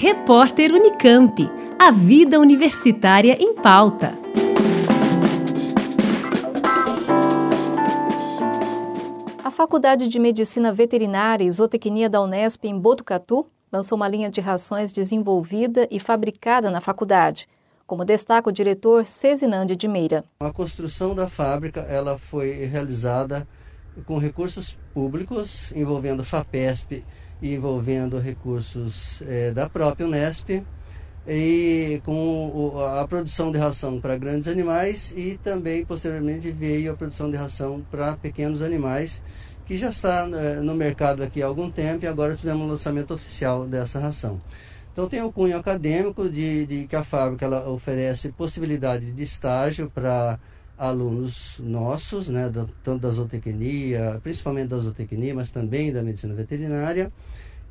Repórter Unicamp. A vida universitária em pauta. A Faculdade de Medicina Veterinária e Zootecnia da Unesp em Botucatu lançou uma linha de rações desenvolvida e fabricada na faculdade, como destaca o diretor Cezinandi de Meira. A construção da fábrica ela foi realizada com recursos públicos, envolvendo FAPESP envolvendo recursos é, da própria Unesp, e com a produção de ração para grandes animais e também posteriormente veio a produção de ração para pequenos animais que já está é, no mercado aqui há algum tempo e agora fizemos um lançamento oficial dessa ração. Então tem o cunho acadêmico de, de que a fábrica ela oferece possibilidade de estágio para alunos nossos, né, tanto da zootecnia, principalmente da zootecnia, mas também da medicina veterinária,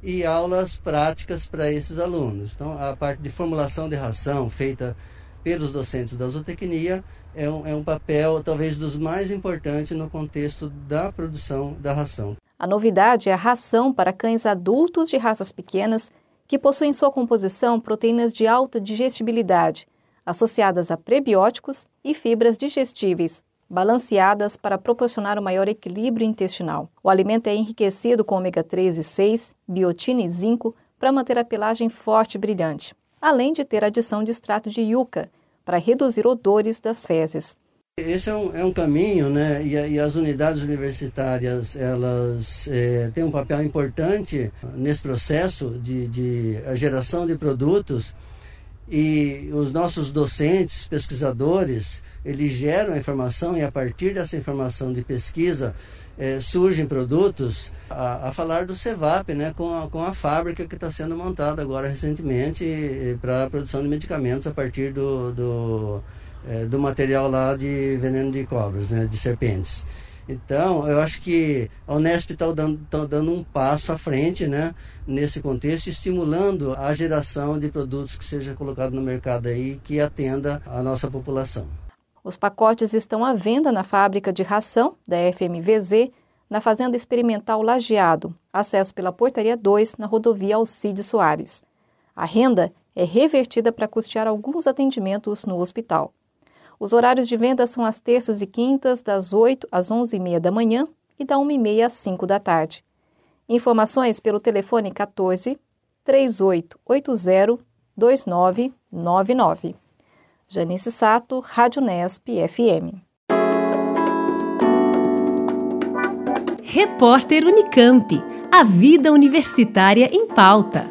e aulas práticas para esses alunos. Então, a parte de formulação de ração feita pelos docentes da zootecnia é um, é um papel talvez dos mais importantes no contexto da produção da ração. A novidade é a ração para cães adultos de raças pequenas que possuem em sua composição proteínas de alta digestibilidade, associadas a prebióticos e fibras digestíveis, balanceadas para proporcionar um maior equilíbrio intestinal. O alimento é enriquecido com ômega 3 e 6, biotina e zinco para manter a pelagem forte e brilhante, além de ter adição de extrato de yuca para reduzir odores das fezes. Esse é um, é um caminho, né? E, e, as unidades universitárias elas é, têm um papel importante nesse processo de, de geração de produtos e os nossos docentes, pesquisadores, eles geram a informação e a partir dessa informação de pesquisa eh, surgem produtos a, a, falar do CEVAP, né, com a, com a fábrica que está sendo montada agora recentemente eh, para a produção de medicamentos a partir do, do, eh, do material lá de veneno de cobras, né, de serpentes. Então, eu acho que a Unesp está dando, tá dando um passo à frente né, nesse contexto, estimulando a geração de produtos que seja colocado no mercado aí que atenda a nossa população. Os pacotes estão à venda na fábrica de ração da FMVZ, na Fazenda Experimental Lajeado, acesso pela Portaria 2, na rodovia Alcide Soares. A renda é revertida para custear alguns atendimentos no hospital. Os horários de venda são às terças e quintas, das 8 às 11h30 da manhã e da 1h30 às 5 da tarde. Informações pelo telefone 14 3880 2999. Janice Sato, Rádio Nesp FM. Repórter Unicamp. A vida universitária em pauta.